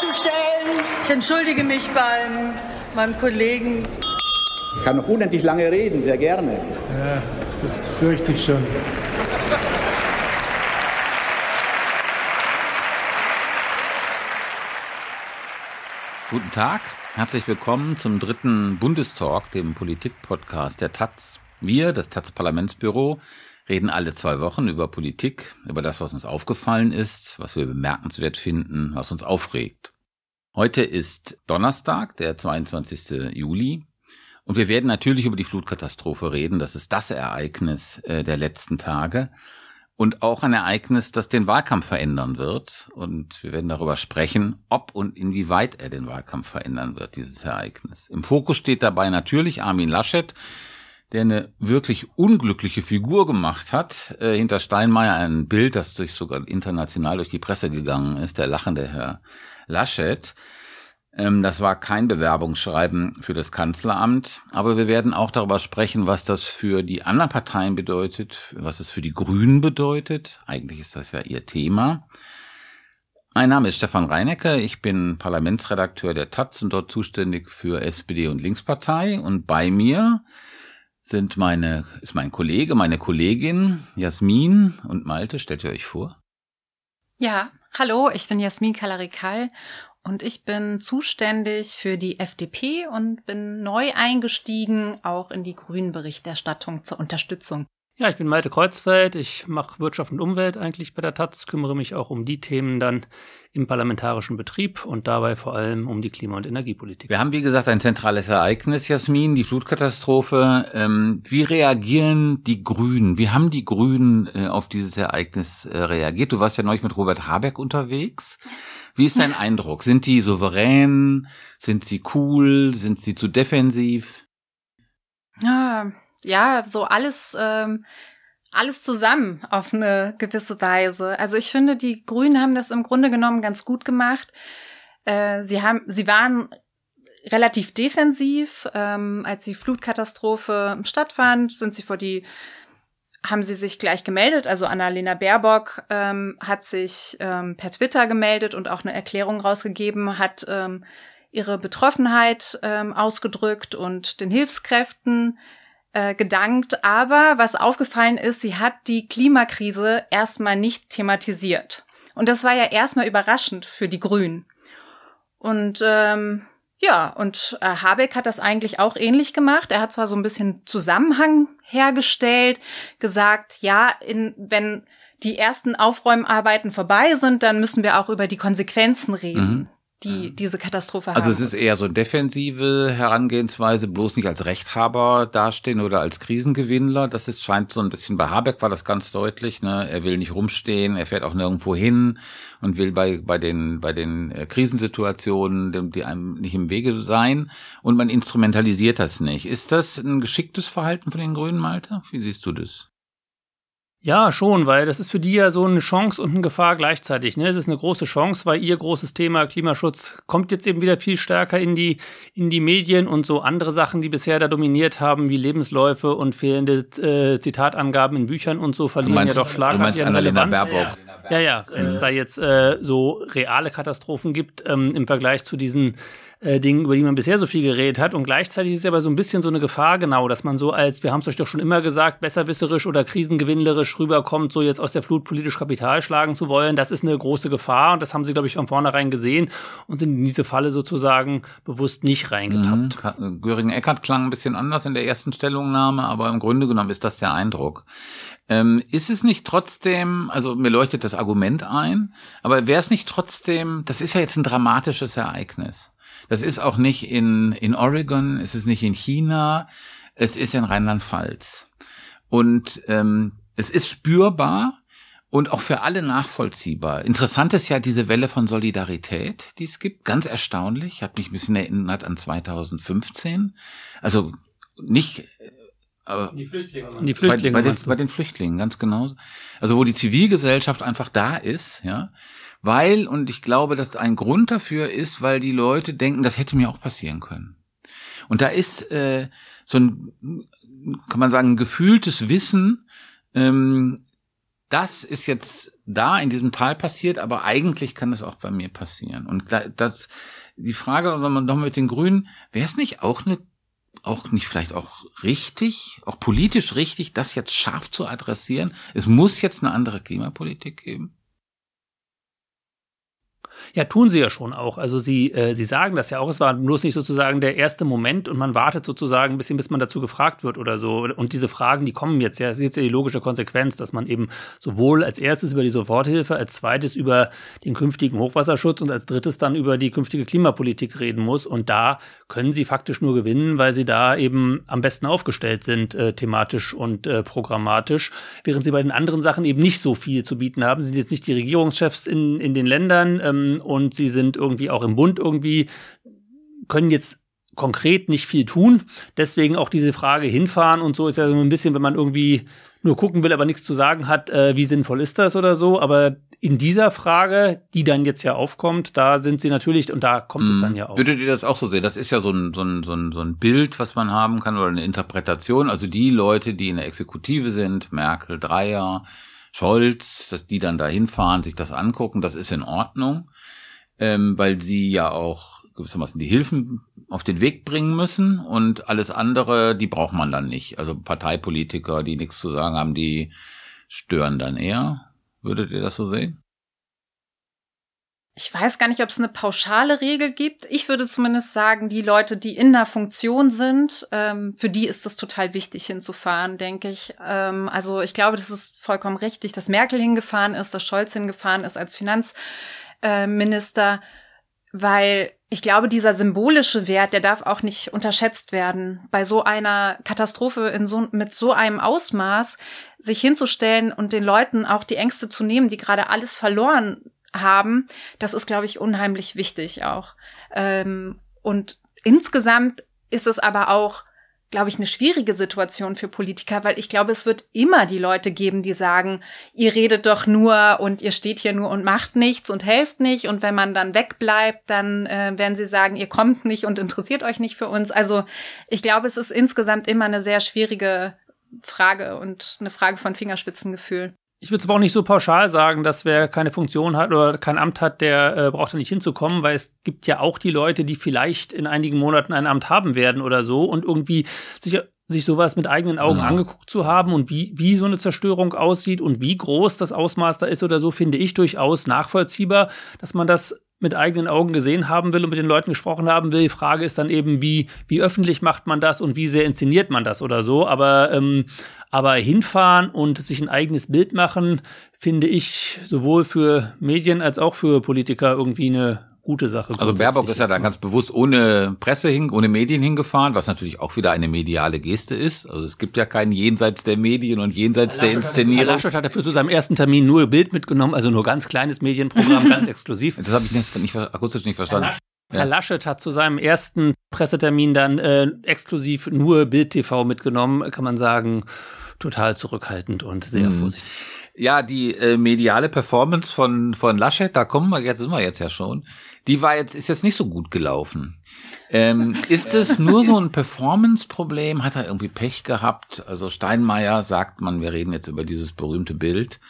festzustellen. Ich entschuldige mich beim meinem Kollegen. Ich kann noch unendlich lange reden, sehr gerne. Ja, das fürchte ich schon. Guten Tag, herzlich willkommen zum dritten Bundestalk, dem Politikpodcast der Taz. Wir, das Taz Parlamentsbüro, reden alle zwei Wochen über Politik, über das, was uns aufgefallen ist, was wir bemerkenswert finden, was uns aufregt. Heute ist Donnerstag, der 22. Juli. Und wir werden natürlich über die Flutkatastrophe reden. Das ist das Ereignis äh, der letzten Tage und auch ein Ereignis, das den Wahlkampf verändern wird. Und wir werden darüber sprechen, ob und inwieweit er den Wahlkampf verändern wird, dieses Ereignis. Im Fokus steht dabei natürlich Armin Laschet, der eine wirklich unglückliche Figur gemacht hat. Äh, hinter Steinmeier ein Bild, das durch sogar international durch die Presse gegangen ist, der lachende Herr Laschet. Ähm, das war kein Bewerbungsschreiben für das Kanzleramt, aber wir werden auch darüber sprechen, was das für die anderen Parteien bedeutet, was es für die Grünen bedeutet. Eigentlich ist das ja ihr Thema. Mein Name ist Stefan Reinecke, ich bin Parlamentsredakteur der Taz und dort zuständig für SPD und Linkspartei und bei mir sind meine, ist mein Kollege, meine Kollegin Jasmin und Malte. Stellt ihr euch vor? Ja, hallo, ich bin Jasmin Kalarikal und ich bin zuständig für die FDP und bin neu eingestiegen, auch in die Grünen-Berichterstattung zur Unterstützung. Ja, ich bin Malte Kreuzfeld. Ich mache Wirtschaft und Umwelt eigentlich bei der Taz, kümmere mich auch um die Themen dann im parlamentarischen Betrieb und dabei vor allem um die Klima- und Energiepolitik. Wir haben, wie gesagt, ein zentrales Ereignis, Jasmin, die Flutkatastrophe. Ähm, wie reagieren die Grünen? Wie haben die Grünen äh, auf dieses Ereignis äh, reagiert? Du warst ja neulich mit Robert Habeck unterwegs. Wie ist dein Eindruck? Sind die souverän? Sind sie cool? Sind sie zu defensiv? Ja, ja, so alles, ähm, alles zusammen auf eine gewisse Weise. Also ich finde, die Grünen haben das im Grunde genommen ganz gut gemacht. Äh, sie haben, sie waren relativ defensiv, ähm, als die Flutkatastrophe stattfand, sind sie vor die haben sie sich gleich gemeldet. Also Annalena Baerbock ähm, hat sich ähm, per Twitter gemeldet und auch eine Erklärung rausgegeben, hat ähm, ihre Betroffenheit ähm, ausgedrückt und den Hilfskräften äh, gedankt. Aber was aufgefallen ist, sie hat die Klimakrise erstmal nicht thematisiert. Und das war ja erstmal überraschend für die Grünen. Und ähm, ja, und äh, Habeck hat das eigentlich auch ähnlich gemacht. Er hat zwar so ein bisschen Zusammenhang hergestellt, gesagt, ja, in, wenn die ersten Aufräumarbeiten vorbei sind, dann müssen wir auch über die Konsequenzen reden. Mhm die diese Katastrophe also haben. Also es ist eher so defensive Herangehensweise, bloß nicht als Rechthaber dastehen oder als Krisengewinnler. Das ist, scheint so ein bisschen bei Habeck war das ganz deutlich. Ne? Er will nicht rumstehen, er fährt auch nirgendwo hin und will bei, bei den, bei den äh, Krisensituationen, die einem nicht im Wege sein. Und man instrumentalisiert das nicht. Ist das ein geschicktes Verhalten von den Grünen, Malte? Wie siehst du das? Ja, schon, weil das ist für die ja so eine Chance und eine Gefahr gleichzeitig. Ne? Es ist eine große Chance, weil ihr großes Thema Klimaschutz kommt jetzt eben wieder viel stärker in die, in die Medien und so andere Sachen, die bisher da dominiert haben, wie Lebensläufe und fehlende äh, Zitatangaben in Büchern und so, verlieren meinst, ja doch schlagartig an Relevanz. Baerbock. Ja, ja, wenn es da jetzt äh, so reale Katastrophen gibt ähm, im Vergleich zu diesen äh, Dingen, über die man bisher so viel geredet hat. Und gleichzeitig ist es aber so ein bisschen so eine Gefahr, genau, dass man so als, wir haben es euch doch schon immer gesagt, besserwisserisch oder krisengewinnlerisch rüberkommt, so jetzt aus der Flut politisch Kapital schlagen zu wollen. Das ist eine große Gefahr und das haben sie, glaube ich, von vornherein gesehen und sind in diese Falle sozusagen bewusst nicht reingetappt. Mhm. Göring-Eckert klang ein bisschen anders in der ersten Stellungnahme, aber im Grunde genommen ist das der Eindruck. Ähm, ist es nicht trotzdem, also mir leuchtet das Argument ein, aber wäre es nicht trotzdem, das ist ja jetzt ein dramatisches Ereignis. Das ist auch nicht in, in Oregon, es ist nicht in China, es ist in Rheinland-Pfalz. Und ähm, es ist spürbar und auch für alle nachvollziehbar. Interessant ist ja diese Welle von Solidarität, die es gibt. Ganz erstaunlich. Ich habe mich ein bisschen erinnert an 2015. Also nicht aber die Flüchtlinge. Die Flüchtlinge bei, bei, den, bei den Flüchtlingen, ganz genau. Also wo die Zivilgesellschaft einfach da ist, ja. Weil, und ich glaube, dass ein Grund dafür ist, weil die Leute denken, das hätte mir auch passieren können. Und da ist äh, so ein, kann man sagen, gefühltes Wissen, ähm, das ist jetzt da in diesem Tal passiert, aber eigentlich kann das auch bei mir passieren. Und das, die Frage, wenn man noch mit den Grünen, wäre es nicht auch eine, auch nicht vielleicht auch richtig, auch politisch richtig, das jetzt scharf zu adressieren? Es muss jetzt eine andere Klimapolitik geben. Ja, tun sie ja schon auch. Also sie, äh, sie sagen das ja auch. Es war bloß nicht sozusagen der erste Moment und man wartet sozusagen ein bisschen, bis man dazu gefragt wird oder so. Und diese Fragen, die kommen jetzt ja. Das ist jetzt ja die logische Konsequenz, dass man eben sowohl als erstes über die Soforthilfe, als zweites über den künftigen Hochwasserschutz und als drittes dann über die künftige Klimapolitik reden muss. Und da können sie faktisch nur gewinnen, weil sie da eben am besten aufgestellt sind, äh, thematisch und äh, programmatisch. Während sie bei den anderen Sachen eben nicht so viel zu bieten haben. Sie sind jetzt nicht die Regierungschefs in, in den Ländern. Ähm, und sie sind irgendwie auch im Bund irgendwie, können jetzt konkret nicht viel tun. Deswegen auch diese Frage hinfahren und so ist ja so ein bisschen, wenn man irgendwie nur gucken will, aber nichts zu sagen hat, äh, wie sinnvoll ist das oder so. Aber in dieser Frage, die dann jetzt ja aufkommt, da sind sie natürlich, und da kommt mm. es mhm. dann ja auch. Würdet ihr das auch so sehen? Das ist ja so ein, so, ein, so, ein, so ein Bild, was man haben kann, oder eine Interpretation. Also die Leute, die in der Exekutive sind, Merkel, Dreier, Scholz, dass die dann da hinfahren, sich das angucken, das ist in Ordnung ähm, weil sie ja auch gewissermaßen die Hilfen auf den Weg bringen müssen und alles andere, die braucht man dann nicht. Also Parteipolitiker, die nichts zu sagen haben, die stören dann eher. Würdet ihr das so sehen? Ich weiß gar nicht, ob es eine pauschale Regel gibt. Ich würde zumindest sagen, die Leute, die in der Funktion sind, ähm, für die ist es total wichtig hinzufahren, denke ich. Ähm, also ich glaube, das ist vollkommen richtig, dass Merkel hingefahren ist, dass Scholz hingefahren ist als Finanz Minister, weil ich glaube, dieser symbolische Wert, der darf auch nicht unterschätzt werden. Bei so einer Katastrophe in so, mit so einem Ausmaß sich hinzustellen und den Leuten auch die Ängste zu nehmen, die gerade alles verloren haben, das ist, glaube ich, unheimlich wichtig auch. Ähm, und insgesamt ist es aber auch glaube ich, eine schwierige Situation für Politiker, weil ich glaube, es wird immer die Leute geben, die sagen, ihr redet doch nur und ihr steht hier nur und macht nichts und helft nicht. Und wenn man dann wegbleibt, dann äh, werden sie sagen, ihr kommt nicht und interessiert euch nicht für uns. Also ich glaube, es ist insgesamt immer eine sehr schwierige Frage und eine Frage von Fingerspitzengefühl. Ich würde es aber auch nicht so pauschal sagen, dass wer keine Funktion hat oder kein Amt hat, der äh, braucht da nicht hinzukommen, weil es gibt ja auch die Leute, die vielleicht in einigen Monaten ein Amt haben werden oder so und irgendwie sich sich sowas mit eigenen Augen ja. angeguckt zu haben und wie, wie so eine Zerstörung aussieht und wie groß das Ausmaß da ist oder so, finde ich durchaus nachvollziehbar, dass man das mit eigenen Augen gesehen haben will und mit den Leuten gesprochen haben will. Die Frage ist dann eben, wie, wie öffentlich macht man das und wie sehr inszeniert man das oder so. Aber, ähm, aber hinfahren und sich ein eigenes Bild machen, finde ich sowohl für Medien als auch für Politiker irgendwie eine gute Sache. Also Baerbock ist ja da ganz bewusst ohne Presse hin, ohne Medien hingefahren, was natürlich auch wieder eine mediale Geste ist. Also es gibt ja keinen jenseits der Medien und jenseits der Inszenierung. Herr Laschet hat dafür zu seinem ersten Termin nur Bild mitgenommen, also nur ganz kleines Medienprogramm, ganz exklusiv. Das habe ich nicht, nicht, akustisch nicht verstanden. Herr Laschet, hat zu seinem ersten Pressetermin dann äh, exklusiv nur Bild TV mitgenommen, kann man sagen, total zurückhaltend und sehr mhm. vorsichtig. Ja, die äh, mediale Performance von von Laschet, da kommen wir jetzt sind wir jetzt ja schon. Die war jetzt ist jetzt nicht so gut gelaufen. Ähm, ist es nur so ein Performance-Problem? Hat er irgendwie Pech gehabt? Also Steinmeier sagt man, wir reden jetzt über dieses berühmte Bild.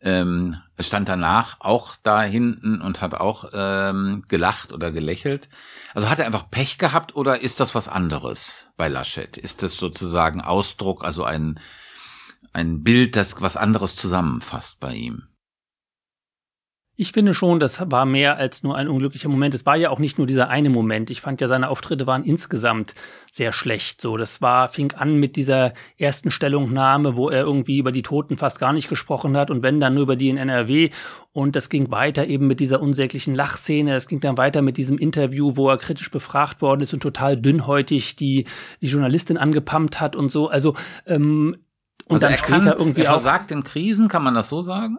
Ähm, stand danach auch da hinten und hat auch ähm, gelacht oder gelächelt. Also hat er einfach Pech gehabt oder ist das was anderes bei Laschet? Ist das sozusagen Ausdruck, also ein ein Bild, das was anderes zusammenfasst bei ihm. Ich finde schon, das war mehr als nur ein unglücklicher Moment. Es war ja auch nicht nur dieser eine Moment. Ich fand ja, seine Auftritte waren insgesamt sehr schlecht. So, das war, fing an mit dieser ersten Stellungnahme, wo er irgendwie über die Toten fast gar nicht gesprochen hat und wenn dann nur über die in NRW. Und das ging weiter eben mit dieser unsäglichen Lachszene. Es ging dann weiter mit diesem Interview, wo er kritisch befragt worden ist und total dünnhäutig die, die Journalistin angepumpt hat und so. Also, ähm, und also dann er später kann, irgendwie er versagt in Krisen, kann man das so sagen?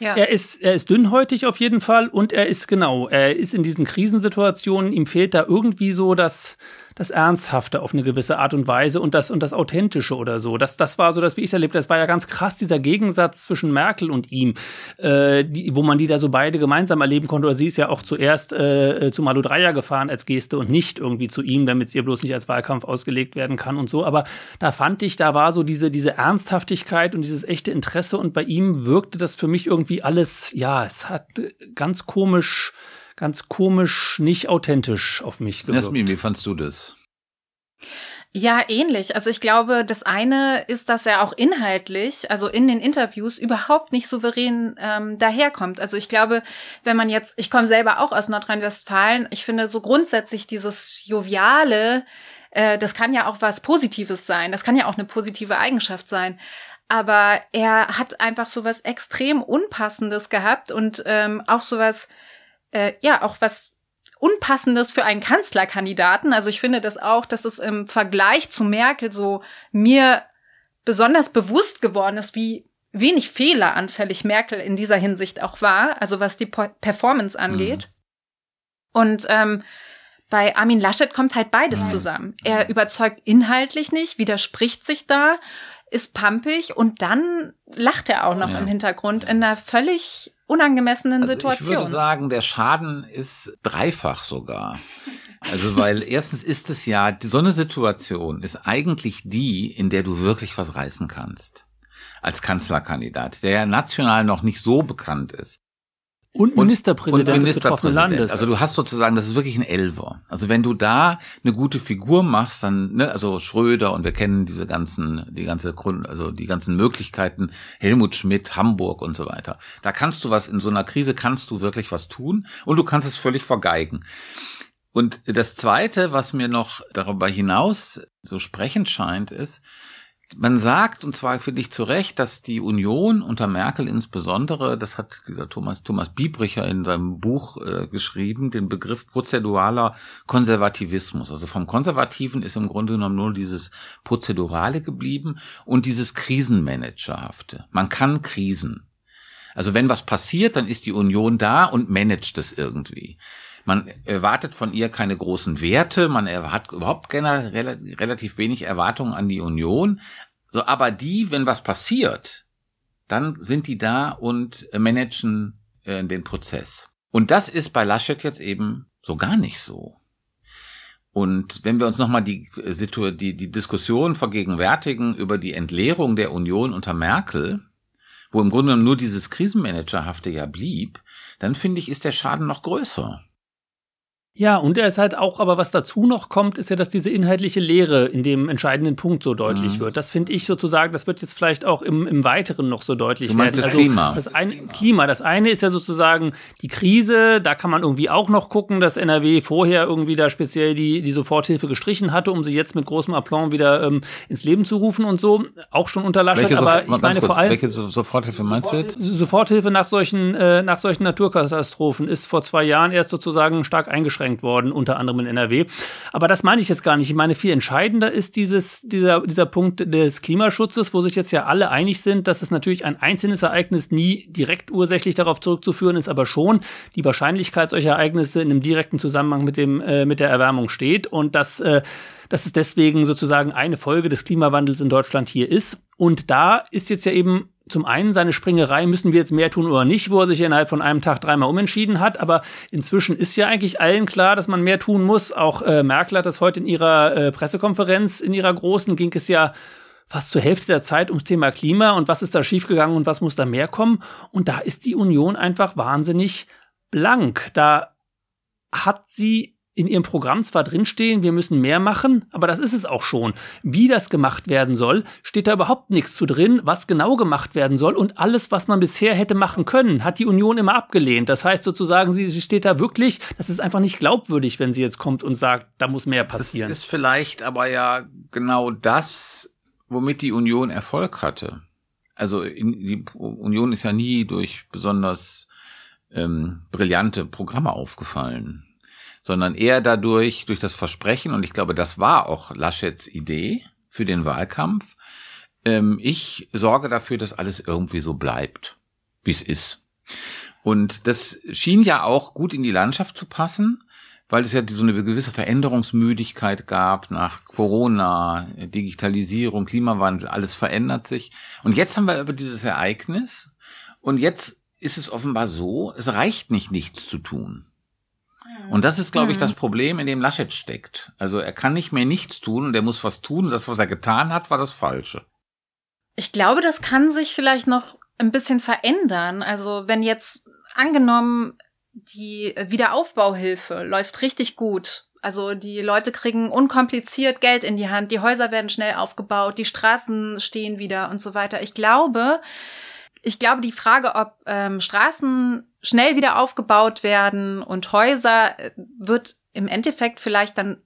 Ja. Er ist, er ist dünnhäutig auf jeden Fall und er ist genau, er ist in diesen Krisensituationen, ihm fehlt da irgendwie so das, das Ernsthafte auf eine gewisse Art und Weise und das und das Authentische oder so. Das, das war so das, wie ich es erlebt. Das war ja ganz krass dieser Gegensatz zwischen Merkel und ihm, äh, die, wo man die da so beide gemeinsam erleben konnte. Oder sie ist ja auch zuerst äh, zu Malu Dreyer gefahren als Geste und nicht irgendwie zu ihm, damit es ihr bloß nicht als Wahlkampf ausgelegt werden kann und so. Aber da fand ich, da war so diese diese Ernsthaftigkeit und dieses echte Interesse und bei ihm wirkte das für mich irgendwie alles. Ja, es hat ganz komisch ganz komisch, nicht authentisch auf mich gewirkt. Jasmin, wie fandst du das? Ja, ähnlich. Also ich glaube, das eine ist, dass er auch inhaltlich, also in den Interviews, überhaupt nicht souverän ähm, daherkommt. Also ich glaube, wenn man jetzt, ich komme selber auch aus Nordrhein-Westfalen, ich finde so grundsätzlich dieses joviale, äh, das kann ja auch was Positives sein, das kann ja auch eine positive Eigenschaft sein. Aber er hat einfach so was extrem Unpassendes gehabt und ähm, auch so was, äh, ja, auch was Unpassendes für einen Kanzlerkandidaten. Also ich finde das auch, dass es im Vergleich zu Merkel so mir besonders bewusst geworden ist, wie wenig fehleranfällig Merkel in dieser Hinsicht auch war, also was die Performance angeht. Mhm. Und ähm, bei Armin Laschet kommt halt beides zusammen. Er überzeugt inhaltlich nicht, widerspricht sich da, ist pampig und dann lacht er auch noch ja. im Hintergrund in einer völlig unangemessenen also Situation. Ich würde sagen, der Schaden ist dreifach sogar. Also, weil erstens ist es ja, so eine Situation ist eigentlich die, in der du wirklich was reißen kannst. Als Kanzlerkandidat, der ja national noch nicht so bekannt ist. Und Ministerpräsident, und Ministerpräsident des Landes. Also du hast sozusagen, das ist wirklich ein Elver. Also wenn du da eine gute Figur machst, dann, ne, also Schröder und wir kennen diese ganzen, die ganze Grund, also die ganzen Möglichkeiten, Helmut Schmidt, Hamburg und so weiter. Da kannst du was, in so einer Krise kannst du wirklich was tun und du kannst es völlig vergeigen. Und das zweite, was mir noch darüber hinaus so sprechend scheint, ist, man sagt, und zwar finde ich zu Recht, dass die Union unter Merkel insbesondere, das hat dieser Thomas, Thomas Biebricher in seinem Buch äh, geschrieben, den Begriff prozeduraler Konservativismus. Also vom Konservativen ist im Grunde genommen nur dieses Prozedurale geblieben und dieses Krisenmanagerhafte. Man kann Krisen. Also wenn was passiert, dann ist die Union da und managt es irgendwie. Man erwartet von ihr keine großen Werte, man hat überhaupt gerne relativ wenig Erwartungen an die Union. So, aber die, wenn was passiert, dann sind die da und managen äh, den Prozess. Und das ist bei Laschet jetzt eben so gar nicht so. Und wenn wir uns nochmal die, die, die Diskussion vergegenwärtigen über die Entleerung der Union unter Merkel, wo im Grunde nur dieses Krisenmanagerhafte ja blieb, dann finde ich, ist der Schaden noch größer. Ja, und er ist halt auch, aber was dazu noch kommt, ist ja, dass diese inhaltliche Lehre in dem entscheidenden Punkt so deutlich mhm. wird. Das finde ich sozusagen, das wird jetzt vielleicht auch im, im Weiteren noch so deutlich du meinst werden. Das also, Klima. Das eine, Klima. Das eine ist ja sozusagen die Krise, da kann man irgendwie auch noch gucken, dass NRW vorher irgendwie da speziell die, die Soforthilfe gestrichen hatte, um sie jetzt mit großem Aplomb wieder ähm, ins Leben zu rufen und so. Auch schon unter Laschet, aber ich meine kurz, vor allem. Welche Soforthilfe meinst du jetzt? Soforthilfe nach solchen, äh, nach solchen Naturkatastrophen ist vor zwei Jahren erst sozusagen stark eingeschränkt eingeschränkt worden, unter anderem in NRW. Aber das meine ich jetzt gar nicht. Ich meine, viel entscheidender ist dieses, dieser, dieser Punkt des Klimaschutzes, wo sich jetzt ja alle einig sind, dass es natürlich ein einzelnes Ereignis nie direkt ursächlich darauf zurückzuführen ist, aber schon die Wahrscheinlichkeit solcher Ereignisse in einem direkten Zusammenhang mit dem, äh, mit der Erwärmung steht und dass, äh, dass es deswegen sozusagen eine Folge des Klimawandels in Deutschland hier ist. Und da ist jetzt ja eben zum einen seine Springerei, müssen wir jetzt mehr tun oder nicht, wo er sich innerhalb von einem Tag dreimal umentschieden hat. Aber inzwischen ist ja eigentlich allen klar, dass man mehr tun muss. Auch äh, Merkel hat das heute in ihrer äh, Pressekonferenz, in ihrer großen, ging es ja fast zur Hälfte der Zeit ums Thema Klima und was ist da schiefgegangen und was muss da mehr kommen. Und da ist die Union einfach wahnsinnig blank. Da hat sie in ihrem Programm zwar drinstehen, wir müssen mehr machen, aber das ist es auch schon. Wie das gemacht werden soll, steht da überhaupt nichts zu drin, was genau gemacht werden soll und alles, was man bisher hätte machen können, hat die Union immer abgelehnt. Das heißt sozusagen, sie, sie steht da wirklich, das ist einfach nicht glaubwürdig, wenn sie jetzt kommt und sagt, da muss mehr passieren. Das ist vielleicht aber ja genau das, womit die Union Erfolg hatte. Also in, die Union ist ja nie durch besonders ähm, brillante Programme aufgefallen sondern eher dadurch, durch das Versprechen, und ich glaube, das war auch Laschets Idee für den Wahlkampf, ähm, ich sorge dafür, dass alles irgendwie so bleibt, wie es ist. Und das schien ja auch gut in die Landschaft zu passen, weil es ja so eine gewisse Veränderungsmüdigkeit gab nach Corona, Digitalisierung, Klimawandel, alles verändert sich. Und jetzt haben wir über dieses Ereignis und jetzt ist es offenbar so, es reicht nicht, nichts zu tun. Und das ist, glaube ich, das Problem, in dem Laschet steckt. Also er kann nicht mehr nichts tun und er muss was tun. Und das, was er getan hat, war das Falsche. Ich glaube, das kann sich vielleicht noch ein bisschen verändern. Also wenn jetzt angenommen, die Wiederaufbauhilfe läuft richtig gut. Also die Leute kriegen unkompliziert Geld in die Hand, die Häuser werden schnell aufgebaut, die Straßen stehen wieder und so weiter. Ich glaube, ich glaube, die Frage, ob ähm, Straßen schnell wieder aufgebaut werden und Häuser, äh, wird im Endeffekt vielleicht dann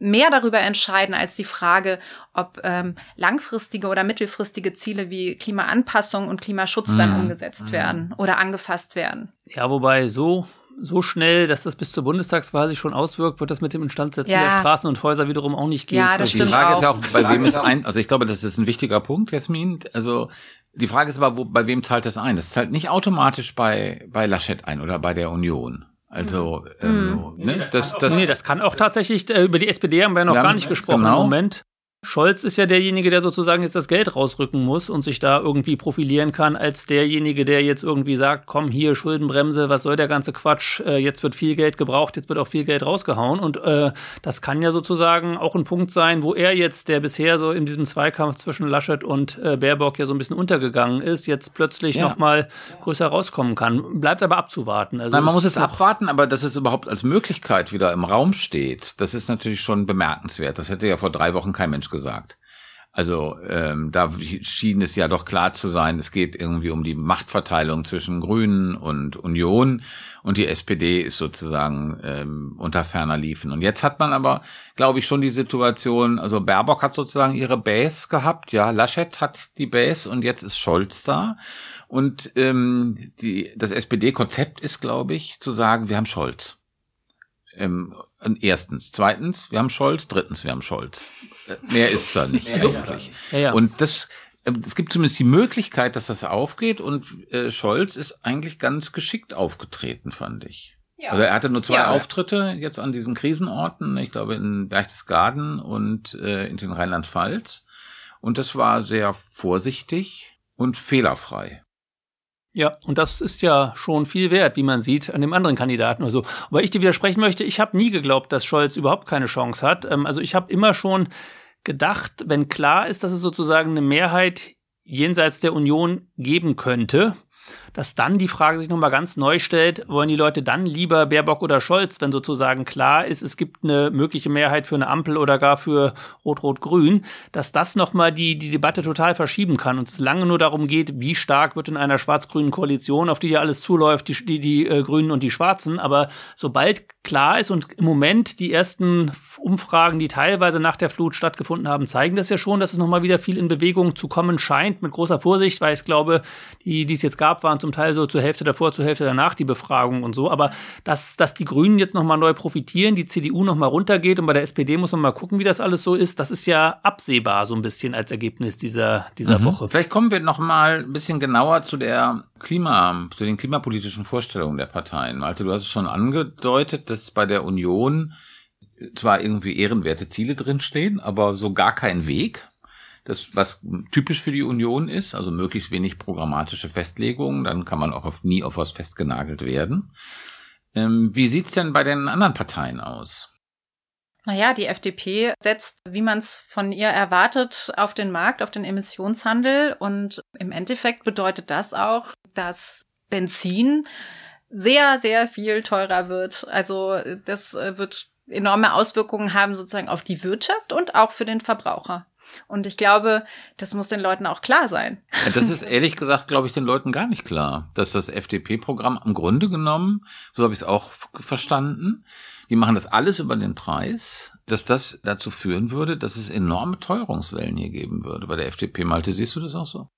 mehr darüber entscheiden als die Frage, ob ähm, langfristige oder mittelfristige Ziele wie Klimaanpassung und Klimaschutz dann Mhm. umgesetzt Mhm. werden oder angefasst werden. Ja, wobei so so schnell, dass das bis zur Bundestagswahl sich schon auswirkt, wird das mit dem Instandsetzen Ja. der Straßen und Häuser wiederum auch nicht gehen. Ja, das Die stimmt Frage ist ja auch. auch, bei wem ist ein, also ich glaube, das ist ein wichtiger Punkt, Jasmin. Also die Frage ist aber, wo, bei wem zahlt das ein? Das zahlt nicht automatisch bei, bei Laschet ein oder bei der Union. Also, also ne? das, das, nee, das kann auch tatsächlich, äh, über die SPD haben wir ja noch gar nicht gesprochen genau. im Moment. Scholz ist ja derjenige, der sozusagen jetzt das Geld rausrücken muss und sich da irgendwie profilieren kann, als derjenige, der jetzt irgendwie sagt, komm hier, Schuldenbremse, was soll der ganze Quatsch, äh, jetzt wird viel Geld gebraucht, jetzt wird auch viel Geld rausgehauen. Und äh, das kann ja sozusagen auch ein Punkt sein, wo er jetzt, der bisher so in diesem Zweikampf zwischen Laschet und äh, Baerbock ja so ein bisschen untergegangen ist, jetzt plötzlich Ja. noch mal größer rauskommen kann. Bleibt aber abzuwarten. Also Nein, man muss es abwarten, aber dass es überhaupt als Möglichkeit wieder im Raum steht, das ist natürlich schon bemerkenswert. Das hätte ja vor drei Wochen kein Mensch gesagt. Also ähm, da schien es ja doch klar zu sein, es geht irgendwie um die Machtverteilung zwischen Grünen und Union und die SPD ist sozusagen ähm, unter ferner Liefen. Und jetzt hat man aber, glaube ich, schon die Situation, also Baerbock hat sozusagen ihre Base gehabt, ja, Laschet hat die Base und jetzt ist Scholz da. Und ähm, die, das SPD-Konzept ist, glaube ich, zu sagen, wir haben Scholz. Ähm, erstens. Zweitens, wir haben Scholz. Drittens, wir haben Scholz. Äh, mehr ist da nicht eigentlich. Ja, ja. Und das, ähm, es gibt zumindest die Möglichkeit, dass das aufgeht und äh, Scholz ist eigentlich ganz geschickt aufgetreten, fand ich. Ja. Also er hatte nur zwei Ja. Auftritte jetzt an diesen Krisenorten, ich glaube in Berchtesgaden und äh, in den Rheinland-Pfalz. Und das war sehr vorsichtig und fehlerfrei. Ja, und das ist ja schon viel wert, wie man sieht, an dem anderen Kandidaten oder so. Aber ich dir widersprechen möchte, ich habe nie geglaubt, dass Scholz überhaupt keine Chance hat. Ähm, also ich habe immer schon gedacht, wenn klar ist, dass es sozusagen eine Mehrheit jenseits der Union geben könnte, dass dann die Frage sich nochmal ganz neu stellt, wollen die Leute dann lieber Baerbock oder Scholz, wenn sozusagen klar ist, es gibt eine mögliche Mehrheit für eine Ampel oder gar für Rot-Rot-Grün, dass das nochmal die, die Debatte total verschieben kann und es lange nur darum geht, wie stark wird in einer schwarz-grünen Koalition, auf die ja alles zuläuft, die, die, die äh, Grünen und die Schwarzen, aber sobald klar ist und im Moment die ersten Umfragen, die teilweise nach der Flut stattgefunden haben, zeigen das ja schon, dass es nochmal wieder viel in Bewegung zu kommen scheint, mit großer Vorsicht, weil ich glaube, die, die es jetzt gab, waren zum Teil so zur Hälfte davor, zur Hälfte danach die Befragung und so. Aber dass, dass die Grünen jetzt nochmal neu profitieren, die CDU nochmal runtergeht und bei der SPD muss man mal gucken, wie das alles so ist, das ist ja absehbar so ein bisschen als Ergebnis dieser, dieser Woche. Vielleicht kommen wir noch mal ein bisschen genauer zu der Klima, zu den klimapolitischen Vorstellungen der Parteien. Also du hast es schon angedeutet, dass bei der Union zwar irgendwie ehrenwerte Ziele drinstehen, aber so gar kein Weg. Das, was typisch für die Union ist, also möglichst wenig programmatische Festlegungen, dann kann man auch auf, nie auf was festgenagelt werden. Ähm, wie sieht's denn bei den anderen Parteien aus? Naja, die FDP setzt, wie man es von ihr erwartet, auf den Markt, auf den Emissionshandel. Und im Endeffekt bedeutet das auch, dass Benzin sehr, sehr viel teurer wird. Also das äh, wird enorme Auswirkungen haben sozusagen auf die Wirtschaft und auch für den Verbraucher. Und ich glaube, das muss den Leuten auch klar sein. Das ist ehrlich gesagt, glaube ich, den Leuten gar nicht klar, dass das FDP-Programm im Grunde genommen, so habe ich es auch verstanden, die machen das alles über den Preis, dass das dazu führen würde, dass es enorme Teuerungswellen hier geben würde. Bei der FDP, Malte, siehst du das auch so?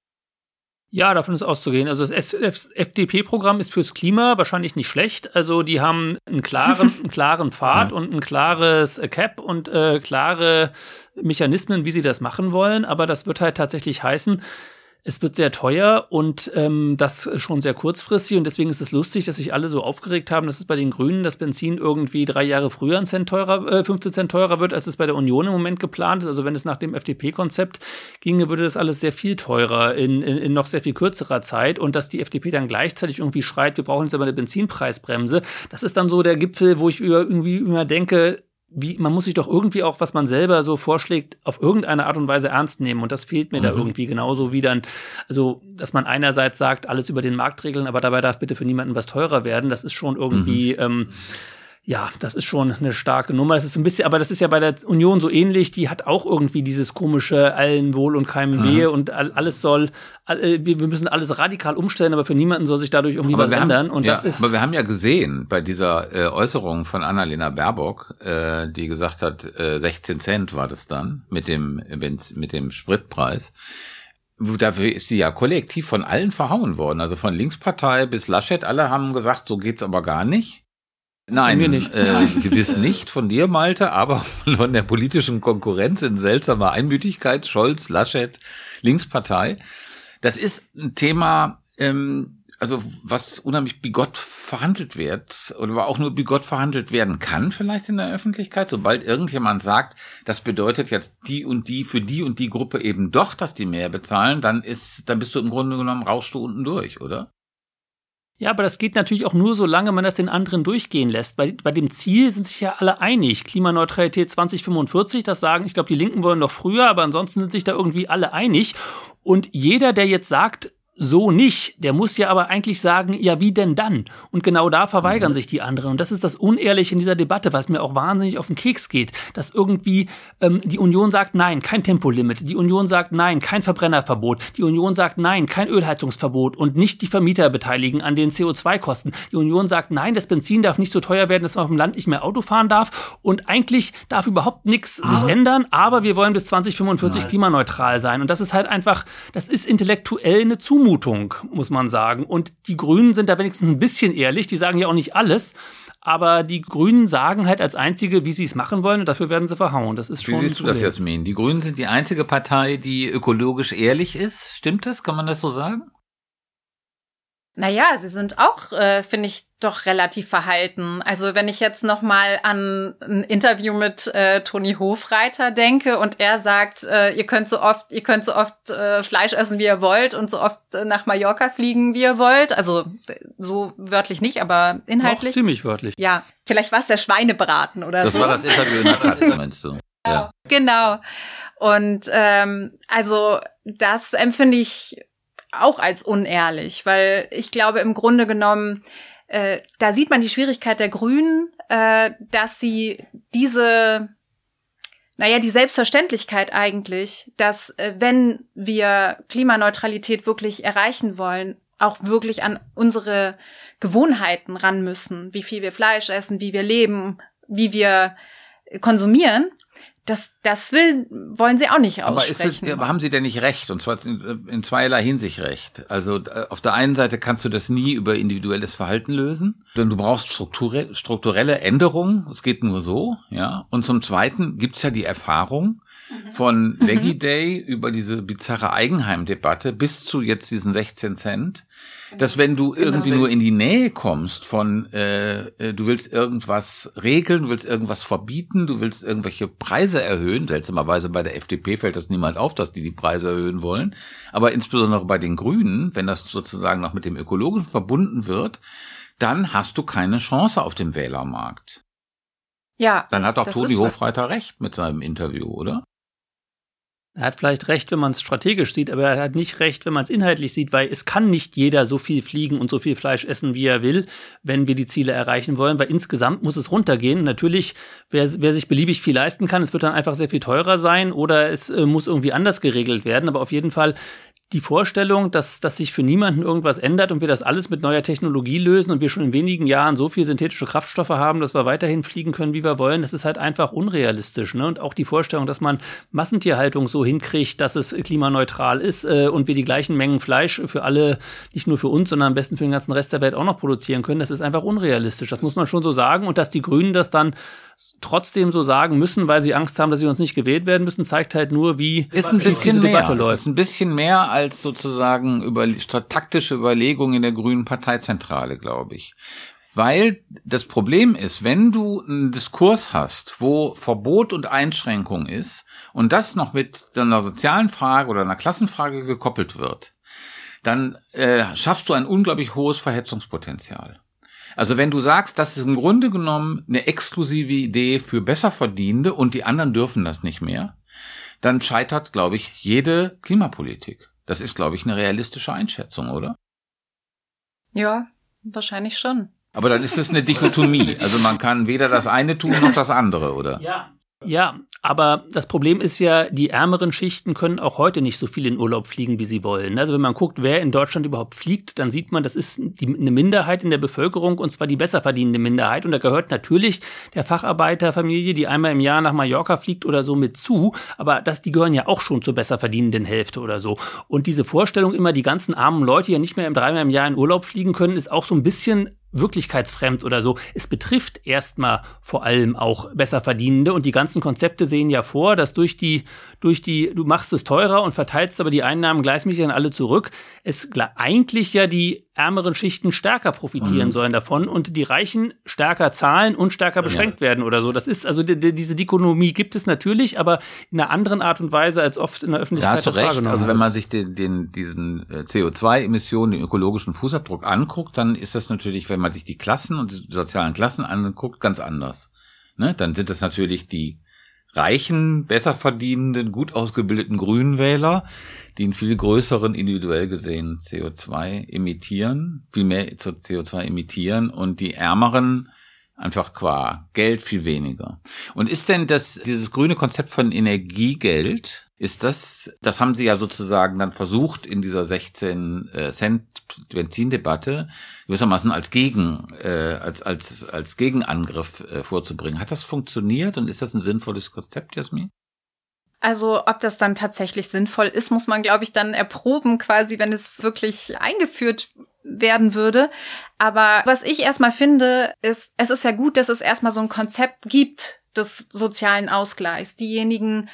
Ja, davon ist auszugehen. Also das FDP-Programm ist fürs Klima wahrscheinlich nicht schlecht. Also die haben einen klaren, einen klaren Pfad Ja. und ein klares äh, Cap und äh, klare Mechanismen, wie sie das machen wollen. Aber das wird halt tatsächlich heißen, es wird sehr teuer und ähm, das schon sehr kurzfristig und deswegen ist es lustig, dass sich alle so aufgeregt haben, dass es bei den Grünen das Benzin irgendwie drei Jahre früher ein Cent teurer, äh, 15 Cent teurer wird, als es bei der Union im Moment geplant ist. Also wenn es nach dem FDP-Konzept ginge, würde das alles sehr viel teurer in, in, in noch sehr viel kürzerer Zeit und dass die FDP dann gleichzeitig irgendwie schreit, wir brauchen jetzt aber eine Benzinpreisbremse, das ist dann so der Gipfel, wo ich irgendwie immer denke, wie, man muss sich doch irgendwie auch, was man selber so vorschlägt, auf irgendeine Art und Weise ernst nehmen. Und das fehlt mir mhm. da irgendwie genauso wie dann, also, dass man einerseits sagt, alles über den Markt regeln, aber dabei darf bitte für niemanden was teurer werden. Das ist schon irgendwie, mhm. ähm, ja, das ist schon eine starke Nummer. Das ist ein bisschen, aber das ist ja bei der Union so ähnlich. Die hat auch irgendwie dieses komische allen Wohl und keinem mhm. Wehe und alles soll, äh, wir müssen alles radikal umstellen, aber für niemanden soll sich dadurch irgendwie aber was ändern. Haben, und ja, das ist. Aber wir haben ja gesehen bei dieser äh, Äußerung von Annalena Baerbock, äh, die gesagt hat, äh, 16 Cent war das dann mit dem mit dem Spritpreis dafür ist sie ja kollektiv von allen verhauen worden. Also von Linkspartei bis Laschet, alle haben gesagt, so geht's aber gar nicht. Nein, mir nicht. Äh, gewiss nicht von dir, Malte, aber von der politischen Konkurrenz in seltsamer Einmütigkeit, Scholz, Laschet, Linkspartei. Das ist ein Thema, ähm, also was unheimlich bigott verhandelt wird oder auch nur bigott verhandelt werden kann vielleicht in der Öffentlichkeit, sobald irgendjemand sagt, das bedeutet jetzt die und die für die und die Gruppe eben doch, dass die mehr bezahlen, dann ist, dann bist du im Grunde genommen rauschst du unten durch, oder? Ja, aber das geht natürlich auch nur, solange man das den anderen durchgehen lässt. Bei, bei dem Ziel sind sich ja alle einig. Klimaneutralität 2045, das sagen, ich glaube, die Linken wollen noch früher, aber ansonsten sind sich da irgendwie alle einig. Und jeder, der jetzt sagt, so nicht. Der muss ja aber eigentlich sagen, ja, wie denn dann? Und genau da verweigern mhm. sich die anderen. Und das ist das Unehrliche in dieser Debatte, was mir auch wahnsinnig auf den Keks geht. Dass irgendwie ähm, die Union sagt, nein, kein Tempolimit. Die Union sagt, nein, kein Verbrennerverbot. Die Union sagt, nein, kein Ölheizungsverbot und nicht die Vermieter beteiligen an den CO2-Kosten. Die Union sagt, nein, das Benzin darf nicht so teuer werden, dass man auf dem Land nicht mehr Auto fahren darf. Und eigentlich darf überhaupt nichts sich ändern, aber wir wollen bis 2045 nein. klimaneutral sein. Und das ist halt einfach, das ist intellektuell eine Zumutung. Zumutung, muss man sagen. Und die Grünen sind da wenigstens ein bisschen ehrlich. Die sagen ja auch nicht alles. Aber die Grünen sagen halt als einzige, wie sie es machen wollen, und dafür werden sie verhauen. Das ist schon. Wie siehst du das, Jasmin? Die Grünen sind die einzige Partei, die ökologisch ehrlich ist. Stimmt das? Kann man das so sagen? Naja, sie sind auch, äh, finde ich, doch relativ verhalten. Also wenn ich jetzt noch mal an ein Interview mit äh, Toni Hofreiter denke und er sagt, äh, ihr könnt so oft, ihr könnt so oft äh, Fleisch essen, wie ihr wollt und so oft äh, nach Mallorca fliegen, wie ihr wollt. Also so wörtlich nicht, aber inhaltlich. Auch ziemlich wörtlich. Ja, vielleicht war es der Schweinebraten oder das so. Das war das Interview in der Taz, meinst du? Ja. Genau. Und ähm, also das empfinde ich auch als unehrlich, weil ich glaube im Grunde genommen, äh, da sieht man die Schwierigkeit der Grünen, äh, dass sie diese, naja, die Selbstverständlichkeit eigentlich, dass äh, wenn wir Klimaneutralität wirklich erreichen wollen, auch wirklich an unsere Gewohnheiten ran müssen, wie viel wir Fleisch essen, wie wir leben, wie wir konsumieren das, das will, wollen sie auch nicht aussprechen. Aber, es, haben sie denn nicht recht? Und zwar in, in zweierlei Hinsicht recht. Also äh, auf der einen Seite kannst du das nie über individuelles Verhalten lösen, denn du brauchst strukturelle, strukturelle Änderungen. Es geht nur so, ja. Und zum Zweiten gibt's ja die Erfahrung, mhm. von Veggie Day über diese bizarre Eigenheimdebatte bis zu jetzt diesen 16 Cent, dass wenn du genau. irgendwie nur in die Nähe kommst von, äh, äh, du willst irgendwas regeln, du willst irgendwas verbieten, du willst irgendwelche Preise erhöhen, seltsamerweise bei der FDP fällt das niemand auf, dass die die Preise erhöhen wollen, aber insbesondere bei den Grünen, wenn das sozusagen noch mit dem Ökologischen verbunden wird, dann hast du keine Chance auf dem Wählermarkt. Ja. Dann hat doch Toni Hofreiter recht mit seinem Interview, oder? Er hat vielleicht recht, wenn man es strategisch sieht, aber er hat nicht recht, wenn man es inhaltlich sieht, weil es kann nicht jeder so viel fliegen und so viel Fleisch essen, wie er will, wenn wir die Ziele erreichen wollen, weil insgesamt muss es runtergehen. Natürlich, wer, wer sich beliebig viel leisten kann, es wird dann einfach sehr viel teurer sein oder es äh, muss irgendwie anders geregelt werden, aber auf jeden Fall die Vorstellung, dass, dass sich für niemanden irgendwas ändert und wir das alles mit neuer Technologie lösen und wir schon in wenigen Jahren so viel synthetische Kraftstoffe haben, dass wir weiterhin fliegen können, wie wir wollen, das ist halt einfach unrealistisch. Ne? Und auch die Vorstellung, dass man Massentierhaltung so hinkriegt, dass es klimaneutral ist äh, und wir die gleichen Mengen Fleisch für alle, nicht nur für uns, sondern am besten für den ganzen Rest der Welt auch noch produzieren können, das ist einfach unrealistisch. Das muss man schon so sagen. Und dass die Grünen das dann trotzdem so sagen müssen, weil sie Angst haben, dass sie uns nicht gewählt werden müssen, zeigt halt nur, wie ist ein bisschen mehr. Debatte läuft. Ist ein bisschen mehr als sozusagen über, taktische Überlegung in der Grünen Parteizentrale, glaube ich. Weil das Problem ist, wenn du einen Diskurs hast, wo Verbot und Einschränkung ist und das noch mit einer sozialen Frage oder einer Klassenfrage gekoppelt wird, dann äh, schaffst du ein unglaublich hohes Verhetzungspotenzial. Also wenn du sagst, das ist im Grunde genommen eine exklusive Idee für Besserverdienende und die anderen dürfen das nicht mehr, dann scheitert, glaube ich, jede Klimapolitik. Das ist, glaube ich, eine realistische Einschätzung, oder? Ja, wahrscheinlich schon. Aber dann ist es eine Dichotomie. Also man kann weder das eine tun noch das andere, oder? Ja. Ja, aber das Problem ist ja, die ärmeren Schichten können auch heute nicht so viel in Urlaub fliegen, wie sie wollen. Also wenn man guckt, wer in Deutschland überhaupt fliegt, dann sieht man, das ist die, eine Minderheit in der Bevölkerung und zwar die besser verdienende Minderheit. Und da gehört natürlich der Facharbeiterfamilie, die einmal im Jahr nach Mallorca fliegt oder so mit zu. Aber das, die gehören ja auch schon zur besser verdienenden Hälfte oder so. Und diese Vorstellung immer, die ganzen armen Leute, ja nicht mehr im dreimal im Jahr in Urlaub fliegen können, ist auch so ein bisschen wirklichkeitsfremd oder so. Es betrifft erstmal vor allem auch Besserverdienende und die ganzen Konzepte sehen ja vor, dass durch die, durch die, du machst es teurer und verteilst aber die Einnahmen gleichmäßig an alle zurück, es eigentlich ja die ärmeren Schichten stärker profitieren mhm. sollen davon und die Reichen stärker zahlen und stärker beschränkt ja. werden oder so. Das ist also die, die, diese Dichotomie gibt es natürlich, aber in einer anderen Art und Weise als oft in der Öffentlichkeit. Da hast du recht. Also wenn man sich den, den diesen äh, CO2-Emissionen, den ökologischen Fußabdruck anguckt, dann ist das natürlich, wenn man sich die Klassen und die sozialen Klassen anguckt, ganz anders. Ne? Dann sind das natürlich die reichen, besser verdienenden, gut ausgebildeten Grünwähler, die einen viel größeren individuell gesehen CO2 emittieren, viel mehr CO2 emittieren und die ärmeren einfach qua Geld viel weniger. Und ist denn das, dieses grüne Konzept von Energiegeld, ist das, das haben Sie ja sozusagen dann versucht in dieser 16 äh, Cent Benzindebatte gewissermaßen als Gegen, äh, als, als, als Gegenangriff äh, vorzubringen. Hat das funktioniert und ist das ein sinnvolles Konzept, Jasmin? Also ob das dann tatsächlich sinnvoll ist, muss man, glaube ich, dann erproben, quasi, wenn es wirklich eingeführt werden würde. Aber was ich erstmal finde, ist, es ist ja gut, dass es erstmal so ein Konzept gibt des sozialen Ausgleichs. Diejenigen,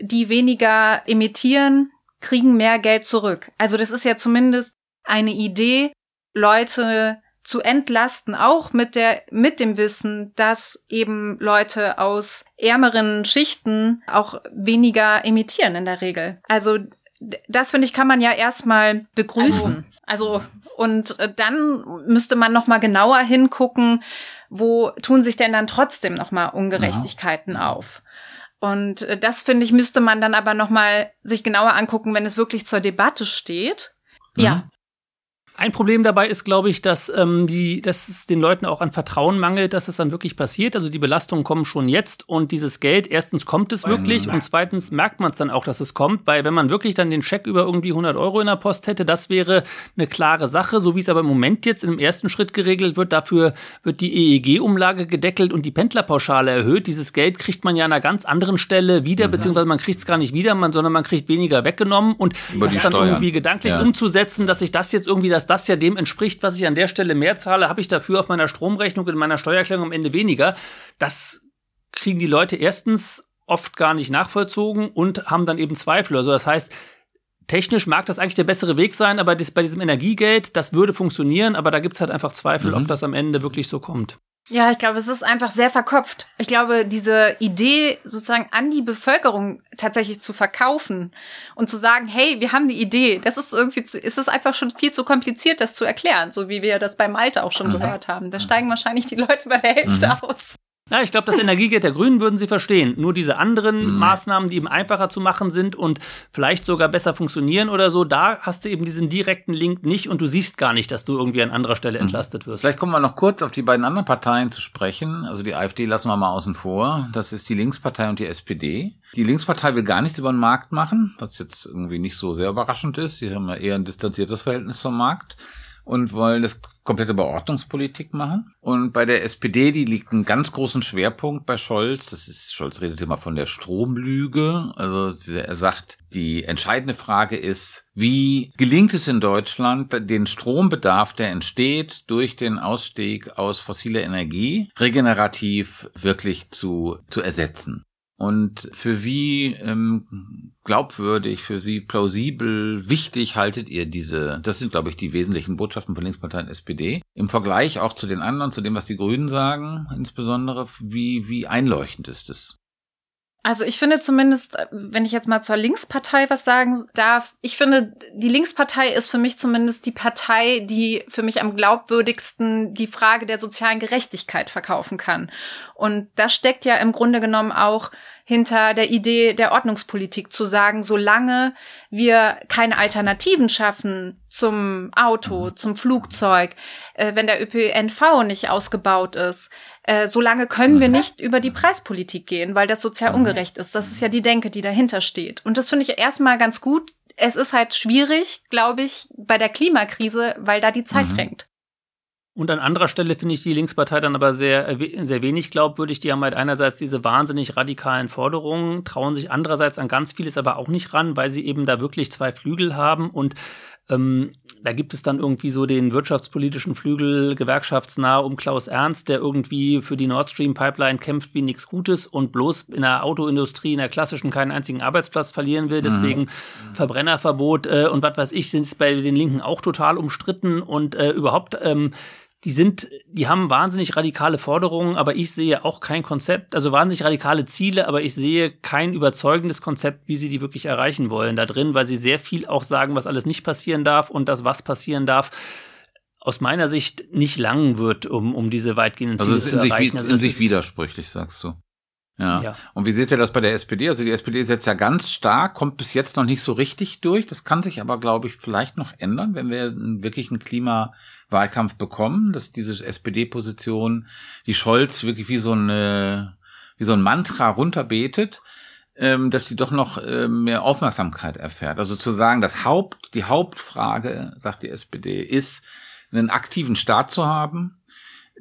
die weniger emittieren, kriegen mehr Geld zurück. Also das ist ja zumindest eine Idee, Leute zu entlasten, auch mit der, mit dem Wissen, dass eben Leute aus ärmeren Schichten auch weniger emittieren in der Regel. Also, das finde ich, kann man ja erstmal begrüßen. Also, also und äh, dann müsste man noch mal genauer hingucken, wo tun sich denn dann trotzdem noch mal Ungerechtigkeiten ja. auf. Und äh, das finde ich müsste man dann aber noch mal sich genauer angucken, wenn es wirklich zur Debatte steht. Mhm. Ja, ein Problem dabei ist, glaube ich, dass, ähm, die, dass es den Leuten auch an Vertrauen mangelt, dass es dann wirklich passiert. Also die Belastungen kommen schon jetzt und dieses Geld, erstens kommt es wirklich und zweitens merkt man es dann auch, dass es kommt, weil wenn man wirklich dann den Scheck über irgendwie 100 Euro in der Post hätte, das wäre eine klare Sache, so wie es aber im Moment jetzt im ersten Schritt geregelt wird. Dafür wird die EEG-Umlage gedeckelt und die Pendlerpauschale erhöht. Dieses Geld kriegt man ja an einer ganz anderen Stelle wieder, mhm. beziehungsweise man kriegt es gar nicht wieder, man, sondern man kriegt weniger weggenommen und Über das dann Steuern. irgendwie gedanklich ja. umzusetzen, dass sich das jetzt irgendwie das dass das ja dem entspricht, was ich an der Stelle mehr zahle, habe ich dafür auf meiner Stromrechnung in meiner Steuererklärung am Ende weniger. Das kriegen die Leute erstens oft gar nicht nachvollzogen und haben dann eben Zweifel. Also das heißt, technisch mag das eigentlich der bessere Weg sein, aber das, bei diesem Energiegeld, das würde funktionieren, aber da gibt es halt einfach Zweifel, mhm. ob das am Ende wirklich so kommt. Ja, ich glaube, es ist einfach sehr verkopft. Ich glaube, diese Idee sozusagen an die Bevölkerung tatsächlich zu verkaufen und zu sagen, hey, wir haben die Idee, das ist irgendwie zu, ist es einfach schon viel zu kompliziert, das zu erklären, so wie wir das bei Malte auch schon mhm. gehört haben. Da steigen wahrscheinlich die Leute bei der Hälfte mhm. aus. Ja, ich glaube, das Energiegeld der Grünen würden sie verstehen. Nur diese anderen mhm. Maßnahmen, die eben einfacher zu machen sind und vielleicht sogar besser funktionieren oder so, da hast du eben diesen direkten Link nicht und du siehst gar nicht, dass du irgendwie an anderer Stelle mhm. entlastet wirst. Vielleicht kommen wir noch kurz auf die beiden anderen Parteien zu sprechen. Also die AfD lassen wir mal außen vor. Das ist die Linkspartei und die SPD. Die Linkspartei will gar nichts über den Markt machen, was jetzt irgendwie nicht so sehr überraschend ist. Sie haben ja eher ein distanziertes Verhältnis zum Markt und wollen das komplette Beordnungspolitik machen. Und bei der SPD, die liegt einen ganz großen Schwerpunkt bei Scholz. Das ist, Scholz redet immer von der Stromlüge. Also er sagt, die entscheidende Frage ist, wie gelingt es in Deutschland, den Strombedarf, der entsteht durch den Ausstieg aus fossiler Energie, regenerativ wirklich zu, zu ersetzen? Und für wie ähm, glaubwürdig, für Sie plausibel, wichtig haltet ihr diese, das sind, glaube ich, die wesentlichen Botschaften von Linkspartei und SPD, im Vergleich auch zu den anderen, zu dem, was die Grünen sagen, insbesondere, wie, wie einleuchtend ist es? Also ich finde zumindest, wenn ich jetzt mal zur Linkspartei was sagen darf, ich finde, die Linkspartei ist für mich zumindest die Partei, die für mich am glaubwürdigsten die Frage der sozialen Gerechtigkeit verkaufen kann. Und das steckt ja im Grunde genommen auch hinter der Idee der Ordnungspolitik zu sagen, solange wir keine Alternativen schaffen zum Auto, zum Flugzeug, äh, wenn der ÖPNV nicht ausgebaut ist, äh, solange können wir nicht über die Preispolitik gehen, weil das sozial ungerecht ist. Das ist ja die Denke, die dahinter steht. Und das finde ich erstmal ganz gut. Es ist halt schwierig, glaube ich, bei der Klimakrise, weil da die Zeit mhm. drängt. Und an anderer Stelle finde ich die Linkspartei dann aber sehr, äh, sehr wenig glaubwürdig. Die haben halt einerseits diese wahnsinnig radikalen Forderungen, trauen sich andererseits an ganz vieles aber auch nicht ran, weil sie eben da wirklich zwei Flügel haben und ähm, da gibt es dann irgendwie so den wirtschaftspolitischen Flügel gewerkschaftsnah um Klaus Ernst, der irgendwie für die Nord Stream Pipeline kämpft wie nichts Gutes und bloß in der Autoindustrie, in der klassischen keinen einzigen Arbeitsplatz verlieren will. Deswegen mhm. Verbrennerverbot äh, und was weiß ich, sind es bei den Linken auch total umstritten und äh, überhaupt ähm, die sind, die haben wahnsinnig radikale Forderungen, aber ich sehe auch kein Konzept, also wahnsinnig radikale Ziele, aber ich sehe kein überzeugendes Konzept, wie sie die wirklich erreichen wollen da drin, weil sie sehr viel auch sagen, was alles nicht passieren darf und das, was passieren darf, aus meiner Sicht nicht lang wird, um, um diese weitgehenden Ziele also zu erreichen. Also es ist in sich widersprüchlich, sagst du. Ja. ja. Und wie seht ihr das bei der SPD? Also die SPD setzt ja ganz stark, kommt bis jetzt noch nicht so richtig durch. Das kann sich aber, glaube ich, vielleicht noch ändern, wenn wir wirklich einen Klimawahlkampf bekommen, dass diese SPD-Position, die Scholz wirklich wie so eine, wie so ein Mantra runterbetet, ähm, dass sie doch noch äh, mehr Aufmerksamkeit erfährt. Also zu sagen, das Haupt, die Hauptfrage, sagt die SPD, ist, einen aktiven Staat zu haben,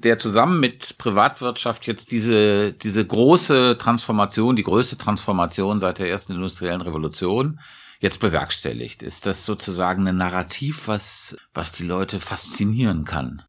der zusammen mit Privatwirtschaft jetzt diese, diese große Transformation, die größte Transformation seit der ersten industriellen Revolution jetzt bewerkstelligt. Ist das sozusagen ein Narrativ, was, was die Leute faszinieren kann?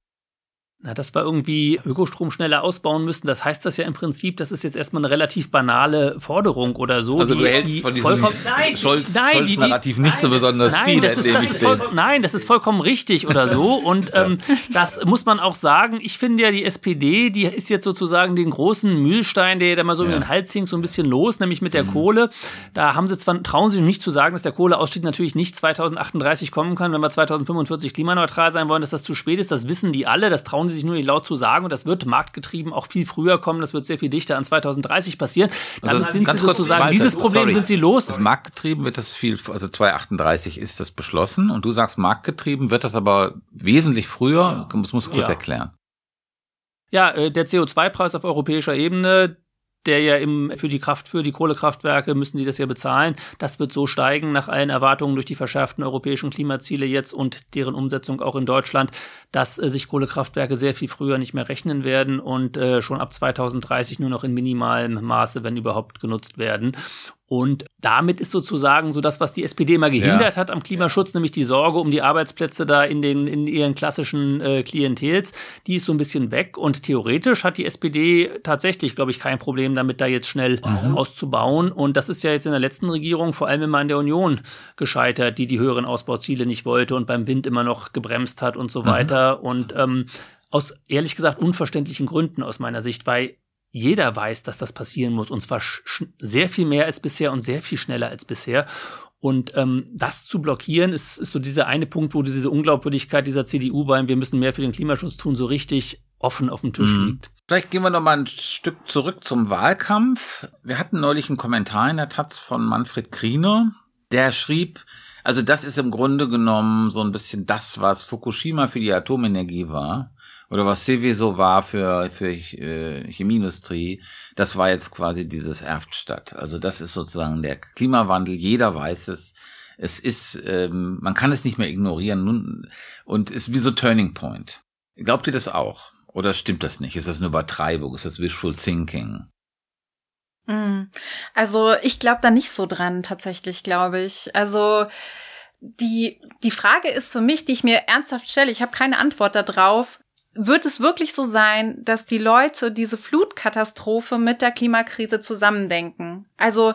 Na, dass wir irgendwie Ökostrom schneller ausbauen müssen, das heißt das ja im Prinzip, das ist jetzt erstmal eine relativ banale Forderung oder so. Also die, du hältst die von diesem vollkommen, nein, Scholz, nein, Scholz die, Narrativ nicht nein, so besonders nein, viel. Das ist, das ist voll, nein, das ist vollkommen richtig oder so. Und ähm, das muss man auch sagen. Ich finde ja, die SPD, die ist jetzt sozusagen den großen Mühlstein, der da mal so ja. in den Hals hing, so ein bisschen los, nämlich mit der mhm. Kohle. Da haben sie zwar, trauen sie nicht zu sagen, dass der Kohleausstieg natürlich nicht 2038 kommen kann, wenn wir 2045 klimaneutral sein wollen, dass das zu spät ist. Das wissen die alle, das trauen sie sich nur nicht laut zu sagen. Und das wird marktgetrieben auch viel früher kommen. Das wird sehr viel dichter an 2030 passieren. Damit also, sind sie sozusagen, kurz, dieses Problem sorry. sind sie los. Also marktgetrieben wird das viel, also 2038 ist das beschlossen. Und du sagst marktgetrieben wird das aber wesentlich früher. Das musst du kurz ja. erklären. Ja, äh, der CO2-Preis auf europäischer Ebene, der ja im, für die Kraft, für die Kohlekraftwerke müssen die das ja bezahlen. Das wird so steigen nach allen Erwartungen durch die verschärften europäischen Klimaziele jetzt und deren Umsetzung auch in Deutschland, dass äh, sich Kohlekraftwerke sehr viel früher nicht mehr rechnen werden und äh, schon ab 2030 nur noch in minimalem Maße, wenn überhaupt, genutzt werden. Und damit ist sozusagen so das, was die SPD immer gehindert ja. hat am Klimaschutz, nämlich die Sorge um die Arbeitsplätze da in den in ihren klassischen äh, Klientels, die ist so ein bisschen weg. Und theoretisch hat die SPD tatsächlich, glaube ich, kein Problem damit, da jetzt schnell mhm. auszubauen. Und das ist ja jetzt in der letzten Regierung vor allem immer in der Union gescheitert, die die höheren Ausbauziele nicht wollte und beim Wind immer noch gebremst hat und so mhm. weiter. Und ähm, aus ehrlich gesagt unverständlichen Gründen aus meiner Sicht, weil jeder weiß, dass das passieren muss und zwar sehr viel mehr als bisher und sehr viel schneller als bisher. Und ähm, das zu blockieren, ist, ist so dieser eine Punkt, wo diese Unglaubwürdigkeit dieser CDU beim Wir müssen mehr für den Klimaschutz tun, so richtig offen auf dem Tisch mhm. liegt. Vielleicht gehen wir noch mal ein Stück zurück zum Wahlkampf. Wir hatten neulich einen Kommentar in der Taz von Manfred Kriener, der schrieb, also das ist im Grunde genommen so ein bisschen das, was Fukushima für die Atomenergie war oder was Seveso war für, für äh, Chemieindustrie, das war jetzt quasi dieses Erftstadt. Also das ist sozusagen der Klimawandel, jeder weiß es. Es ist, ähm, man kann es nicht mehr ignorieren nun, und ist wie so Turning Point. Glaubt ihr das auch? Oder stimmt das nicht? Ist das eine Übertreibung? Ist das Wishful Thinking? Hm. Also ich glaube da nicht so dran, tatsächlich, glaube ich. Also die, die Frage ist für mich, die ich mir ernsthaft stelle, ich habe keine Antwort darauf, wird es wirklich so sein, dass die Leute diese Flutkatastrophe mit der Klimakrise zusammendenken? Also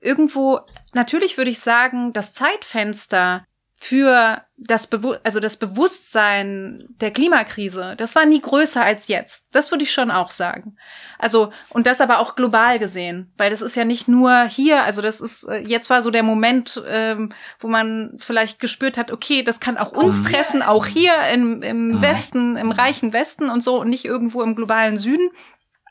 irgendwo, natürlich würde ich sagen, das Zeitfenster für das, Bewu also das Bewusstsein der Klimakrise, das war nie größer als jetzt. Das würde ich schon auch sagen. Also, und das aber auch global gesehen, weil das ist ja nicht nur hier, also das ist, äh, jetzt war so der Moment, ähm, wo man vielleicht gespürt hat, okay, das kann auch uns mhm. treffen, auch hier im, im mhm. Westen, im reichen Westen und so und nicht irgendwo im globalen Süden.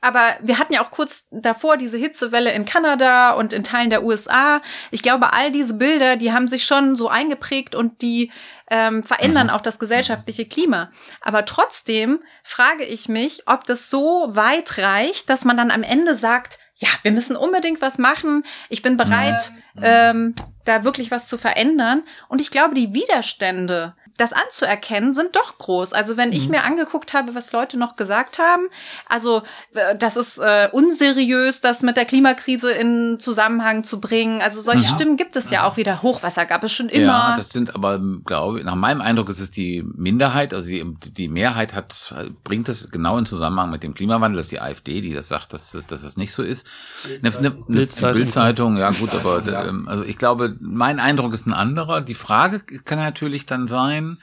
Aber wir hatten ja auch kurz davor diese Hitzewelle in Kanada und in Teilen der USA. Ich glaube, all diese Bilder, die haben sich schon so eingeprägt und die ähm, verändern mhm. auch das gesellschaftliche Klima. Aber trotzdem frage ich mich, ob das so weit reicht, dass man dann am Ende sagt, ja, wir müssen unbedingt was machen. Ich bin bereit, mhm. ähm, da wirklich was zu verändern. Und ich glaube, die Widerstände, das anzuerkennen, sind doch groß. Also wenn mhm. ich mir angeguckt habe, was Leute noch gesagt haben, also äh, das ist äh, unseriös, das mit der Klimakrise in Zusammenhang zu bringen. Also solche mhm. Stimmen gibt es ja auch wieder. Hochwasser gab es schon immer. Ja, das sind aber, glaube ich, nach meinem Eindruck ist es die Minderheit, also die, die Mehrheit hat, bringt es genau in Zusammenhang mit dem Klimawandel. Das ist die AfD, die das sagt, dass, dass das nicht so ist. Eine, eine, eine Bildzeitung, ja gut, aber ähm, also ich glaube, mein Eindruck ist ein anderer. Die Frage kann natürlich dann sein.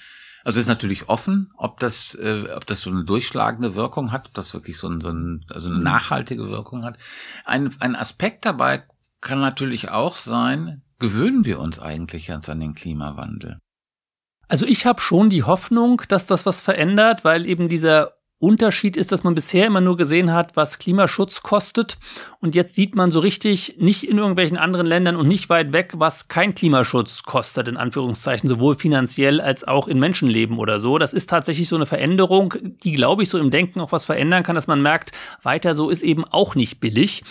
Also ist natürlich offen, ob das, äh, ob das so eine durchschlagende Wirkung hat, ob das wirklich so, ein, so ein, also eine mhm. nachhaltige Wirkung hat. Ein, ein Aspekt dabei kann natürlich auch sein, gewöhnen wir uns eigentlich jetzt an den Klimawandel? Also ich habe schon die Hoffnung, dass das was verändert, weil eben dieser Unterschied ist, dass man bisher immer nur gesehen hat, was Klimaschutz kostet. Und jetzt sieht man so richtig nicht in irgendwelchen anderen Ländern und nicht weit weg, was kein Klimaschutz kostet, in Anführungszeichen, sowohl finanziell als auch in Menschenleben oder so. Das ist tatsächlich so eine Veränderung, die, glaube ich, so im Denken auch was verändern kann, dass man merkt, weiter so ist eben auch nicht billig.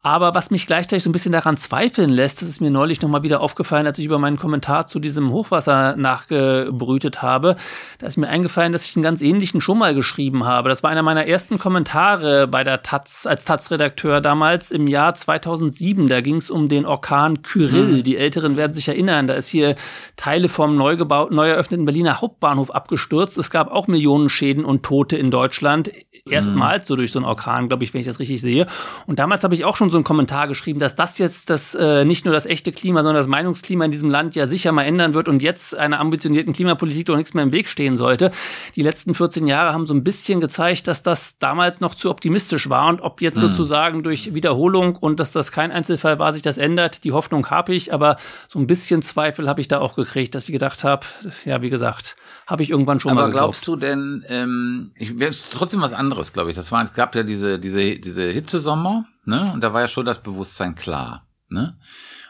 Aber was mich gleichzeitig so ein bisschen daran zweifeln lässt, das ist mir neulich nochmal wieder aufgefallen, als ich über meinen Kommentar zu diesem Hochwasser nachgebrütet habe. Da ist mir eingefallen, dass ich einen ganz ähnlichen schon mal geschrieben habe. Das war einer meiner ersten Kommentare bei der Taz, als Taz-Redakteur damals im Jahr 2007. Da ging es um den Orkan Kyrill. Mhm. Die Älteren werden sich erinnern. Da ist hier Teile vom neu, gebaut, neu eröffneten Berliner Hauptbahnhof abgestürzt. Es gab auch Millionen Schäden und Tote in Deutschland. Erstmals, so durch so einen Orkan, glaube ich, wenn ich das richtig sehe. Und damals habe ich auch schon so einen Kommentar geschrieben, dass das jetzt das äh, nicht nur das echte Klima, sondern das Meinungsklima in diesem Land ja sicher mal ändern wird und jetzt einer ambitionierten Klimapolitik doch nichts mehr im Weg stehen sollte. Die letzten 14 Jahre haben so ein bisschen gezeigt, dass das damals noch zu optimistisch war und ob jetzt mhm. sozusagen durch Wiederholung und dass das kein Einzelfall war, sich das ändert. Die Hoffnung habe ich, aber so ein bisschen Zweifel habe ich da auch gekriegt, dass ich gedacht habe, ja, wie gesagt, habe ich irgendwann schon aber mal Aber glaubst du denn, ähm, ich, ist trotzdem was anderes, glaube ich. Das war, es gab ja diese, diese, diese Hitzesommer, ne? Und da war ja schon das Bewusstsein klar, ne?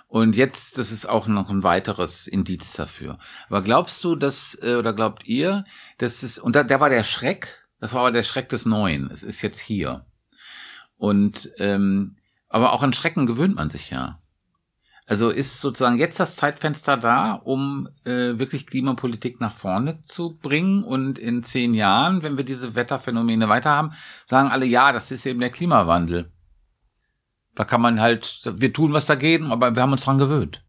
Und jetzt, das ist auch noch ein weiteres Indiz dafür. Aber glaubst du, dass, äh, oder glaubt ihr, dass es, und da, da war der Schreck, das war aber der Schreck des Neuen. Es ist jetzt hier. Und, ähm, aber auch an Schrecken gewöhnt man sich ja. Also ist sozusagen jetzt das Zeitfenster da, um äh, wirklich Klimapolitik nach vorne zu bringen und in zehn Jahren, wenn wir diese Wetterphänomene weiter haben, sagen alle, ja, das ist eben der Klimawandel. Da kann man halt, wir tun was dagegen, aber wir haben uns dran gewöhnt.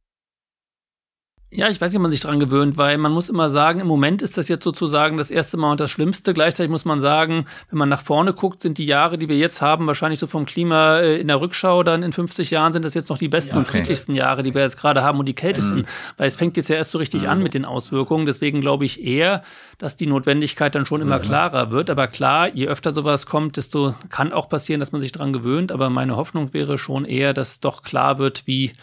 Ja, ich weiß nicht, ob man sich dran gewöhnt, weil man muss immer sagen, im Moment ist das jetzt sozusagen das erste Mal und das Schlimmste. Gleichzeitig muss man sagen, wenn man nach vorne guckt, sind die Jahre, die wir jetzt haben, wahrscheinlich so vom Klima äh, in der Rückschau dann in 50 Jahren sind das jetzt noch die besten ja, okay. und friedlichsten Jahre, die wir jetzt gerade haben und die kältesten, mhm. weil es fängt jetzt ja erst so richtig mhm. an mit den Auswirkungen. Deswegen glaube ich eher, dass die Notwendigkeit dann schon immer mhm. klarer wird. Aber klar, je öfter sowas kommt, desto kann auch passieren, dass man sich dran gewöhnt. Aber meine Hoffnung wäre schon eher, dass doch klar wird, wie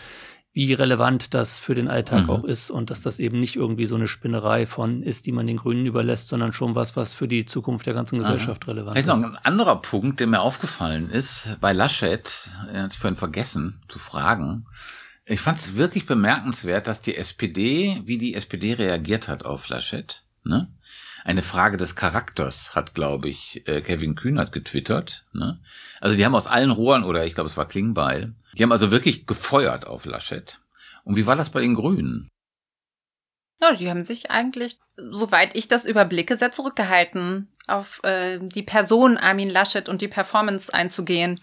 wie relevant das für den Alltag mhm. auch ist und dass das eben nicht irgendwie so eine Spinnerei von ist, die man den Grünen überlässt, sondern schon was, was für die Zukunft der ganzen Gesellschaft Aha. relevant Vielleicht ist. noch ein anderer Punkt, der mir aufgefallen ist, bei Laschet, er hat vorhin vergessen zu fragen, ich fand es wirklich bemerkenswert, dass die SPD, wie die SPD reagiert hat auf Laschet, ne? eine Frage des Charakters, hat, glaube ich, äh, Kevin Kühnert getwittert. Ne? Also die haben aus allen Rohren, oder ich glaube, es war Klingbeil, die haben also wirklich gefeuert auf Laschet. Und wie war das bei den Grünen? Ja, die haben sich eigentlich, soweit ich das überblicke, sehr zurückgehalten, auf äh, die Person Armin Laschet und die Performance einzugehen.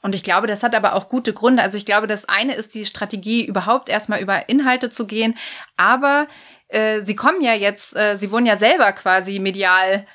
Und ich glaube, das hat aber auch gute Gründe. Also ich glaube, das eine ist die Strategie, überhaupt erstmal über Inhalte zu gehen. Aber äh, sie kommen ja jetzt, äh, sie wurden ja selber quasi medial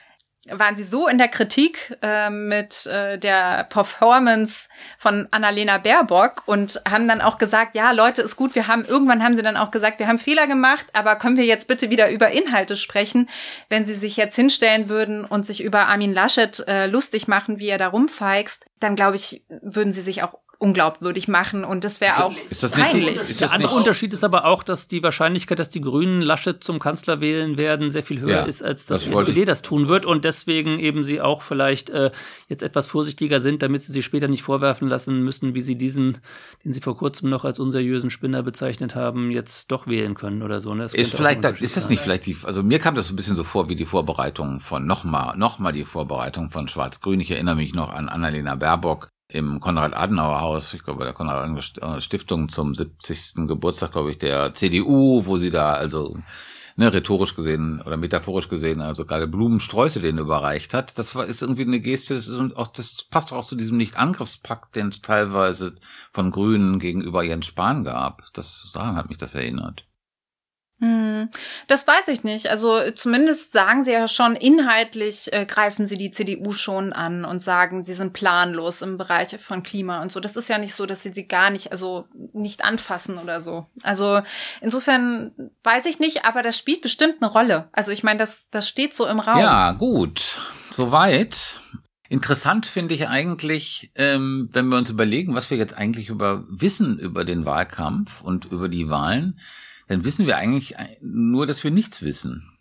waren sie so in der Kritik äh, mit äh, der Performance von Annalena Baerbock und haben dann auch gesagt, ja, Leute, ist gut, wir haben, irgendwann haben sie dann auch gesagt, wir haben Fehler gemacht, aber können wir jetzt bitte wieder über Inhalte sprechen? Wenn sie sich jetzt hinstellen würden und sich über Armin Laschet äh, lustig machen, wie er da rumfeixt, dann glaube ich, würden sie sich auch unglaubwürdig machen und das wäre auch ist das peinlich. Nicht, ist der andere nicht, Unterschied ist aber auch, dass die Wahrscheinlichkeit, dass die Grünen Laschet zum Kanzler wählen werden, sehr viel höher Ja, ist, als dass das die SPD ich- das tun wird und deswegen eben sie auch vielleicht äh, jetzt etwas vorsichtiger sind, damit sie sich später nicht vorwerfen lassen müssen, wie sie diesen, den sie vor kurzem noch als unseriösen Spinner bezeichnet haben, jetzt doch wählen können oder so. Ne? Das Ist vielleicht, da, ist das sein. nicht vielleicht die, also mir kam das so ein bisschen so vor wie die Vorbereitung von nochmal, nochmal die Vorbereitung von Schwarz-Grün. Ich erinnere mich noch an Annalena Baerbock im Konrad-Adenauer-Haus, ich glaube bei der Konrad-Stiftung zum 70. Geburtstag, glaube ich, der CDU, wo sie da also ne, rhetorisch gesehen oder metaphorisch gesehen, also gerade Blumensträuße denen überreicht hat. Das war ist irgendwie eine Geste, und auch, das passt auch zu diesem Nicht-Angriffspakt, den es teilweise von Grünen gegenüber Jens Spahn gab. Das daran hat mich das erinnert. Hm, Das weiß ich nicht. Also zumindest sagen sie ja schon, inhaltlich äh, greifen sie die CDU schon an und sagen, sie sind planlos im Bereich von Klima und so. Das ist ja nicht so, dass sie sie gar nicht, also nicht anfassen oder so. Also insofern weiß ich nicht, aber das spielt bestimmt eine Rolle. Also ich meine, das, das steht so im Raum. Ja, gut. Soweit. Interessant finde ich eigentlich, ähm, wenn wir uns überlegen, was wir jetzt eigentlich über wissen über den Wahlkampf und über die Wahlen, dann wissen wir eigentlich nur, dass wir nichts wissen.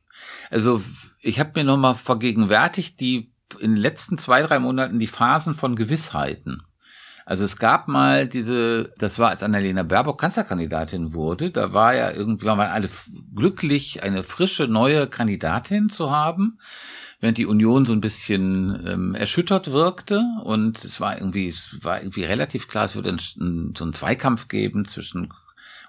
Also ich habe mir nochmal vergegenwärtigt, die in den letzten zwei, drei Monaten die Phasen von Gewissheiten. Also es gab mal diese, das war als Annalena Baerbock Kanzlerkandidatin wurde, da war ja irgendwie, waren alle glücklich, eine frische neue Kandidatin zu haben, während die Union so ein bisschen ähm, erschüttert wirkte und es war irgendwie, es war irgendwie relativ klar, es würde ein, so einen Zweikampf geben zwischen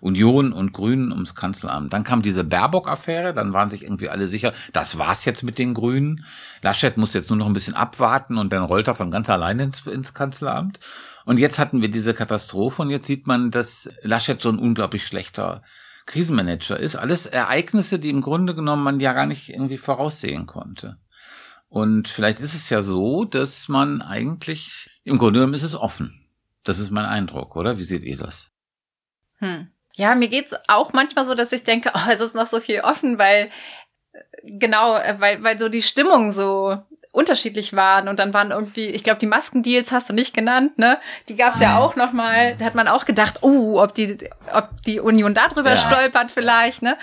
Union und Grünen ums Kanzleramt. Dann kam diese Baerbock-Affäre, dann waren sich irgendwie alle sicher, das war's jetzt mit den Grünen. Laschet muss jetzt nur noch ein bisschen abwarten und dann rollt er von ganz alleine ins, ins Kanzleramt. Und jetzt hatten wir diese Katastrophe und jetzt sieht man, dass Laschet so ein unglaublich schlechter Krisenmanager ist. Alles Ereignisse, die im Grunde genommen man ja gar nicht irgendwie voraussehen konnte. Und vielleicht ist es ja so, dass man eigentlich, im Grunde genommen ist es offen. Das ist mein Eindruck, oder? Wie seht ihr das? Hm. Ja, mir geht's auch manchmal so, dass ich denke, oh, es ist noch so viel offen, weil äh, genau, äh, weil weil so die Stimmung so unterschiedlich waren und dann waren irgendwie, ich glaube, die Maskendeals hast du nicht genannt, ne? Die gab's ja auch noch mal. Da hat man auch gedacht, oh, ob die ob die Union darüber Ja. stolpert vielleicht, ne?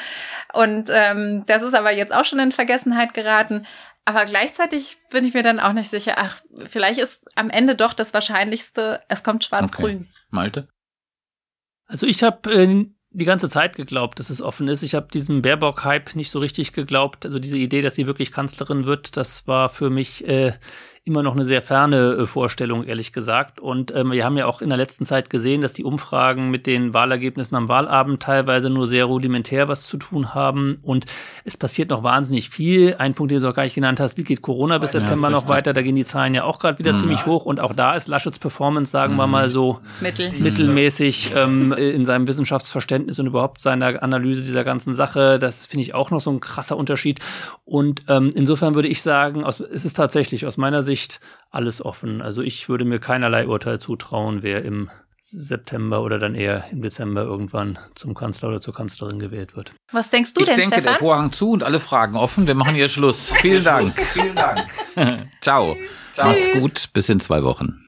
Und ähm, das ist aber jetzt auch schon in Vergessenheit geraten. Aber gleichzeitig bin ich mir dann auch nicht sicher, ach, vielleicht ist am Ende doch das Wahrscheinlichste, es kommt schwarz-grün. Malte? Also ich habe äh, die ganze Zeit geglaubt, dass es offen ist. Ich habe diesem Baerbock-Hype nicht so richtig geglaubt. Also diese Idee, dass sie wirklich Kanzlerin wird, das war für mich äh, immer noch eine sehr ferne äh, Vorstellung, ehrlich gesagt. Und ähm, wir haben ja auch in der letzten Zeit gesehen, dass die Umfragen mit den Wahlergebnissen am Wahlabend teilweise nur sehr rudimentär was zu tun haben. Und es passiert noch wahnsinnig viel. Ein Punkt, den du auch gar nicht genannt hast, wie geht Corona bis Ja, September noch weiter? Da gehen die Zahlen ja auch gerade wieder Mhm. ziemlich hoch. Und auch da ist Laschets Performance, sagen wir mal so, Mittel. mittelmäßig ähm, in seinem Wissenschaftsverständnis und überhaupt seiner Analyse dieser ganzen Sache. Das finde ich auch noch so ein krasser Unterschied. Und ähm, insofern würde ich sagen, aus, es ist tatsächlich aus meiner Sicht alles offen. Also ich würde mir keinerlei Urteil zutrauen, wer im September oder dann eher im Dezember irgendwann zum Kanzler oder zur Kanzlerin gewählt wird. Was denkst du ich denn, denke, der Stefan? Vorhang zu und alle Fragen offen. Wir machen hier Schluss. Vielen Dank. Vielen Dank. Ciao. Macht's gut. Bis in zwei Wochen.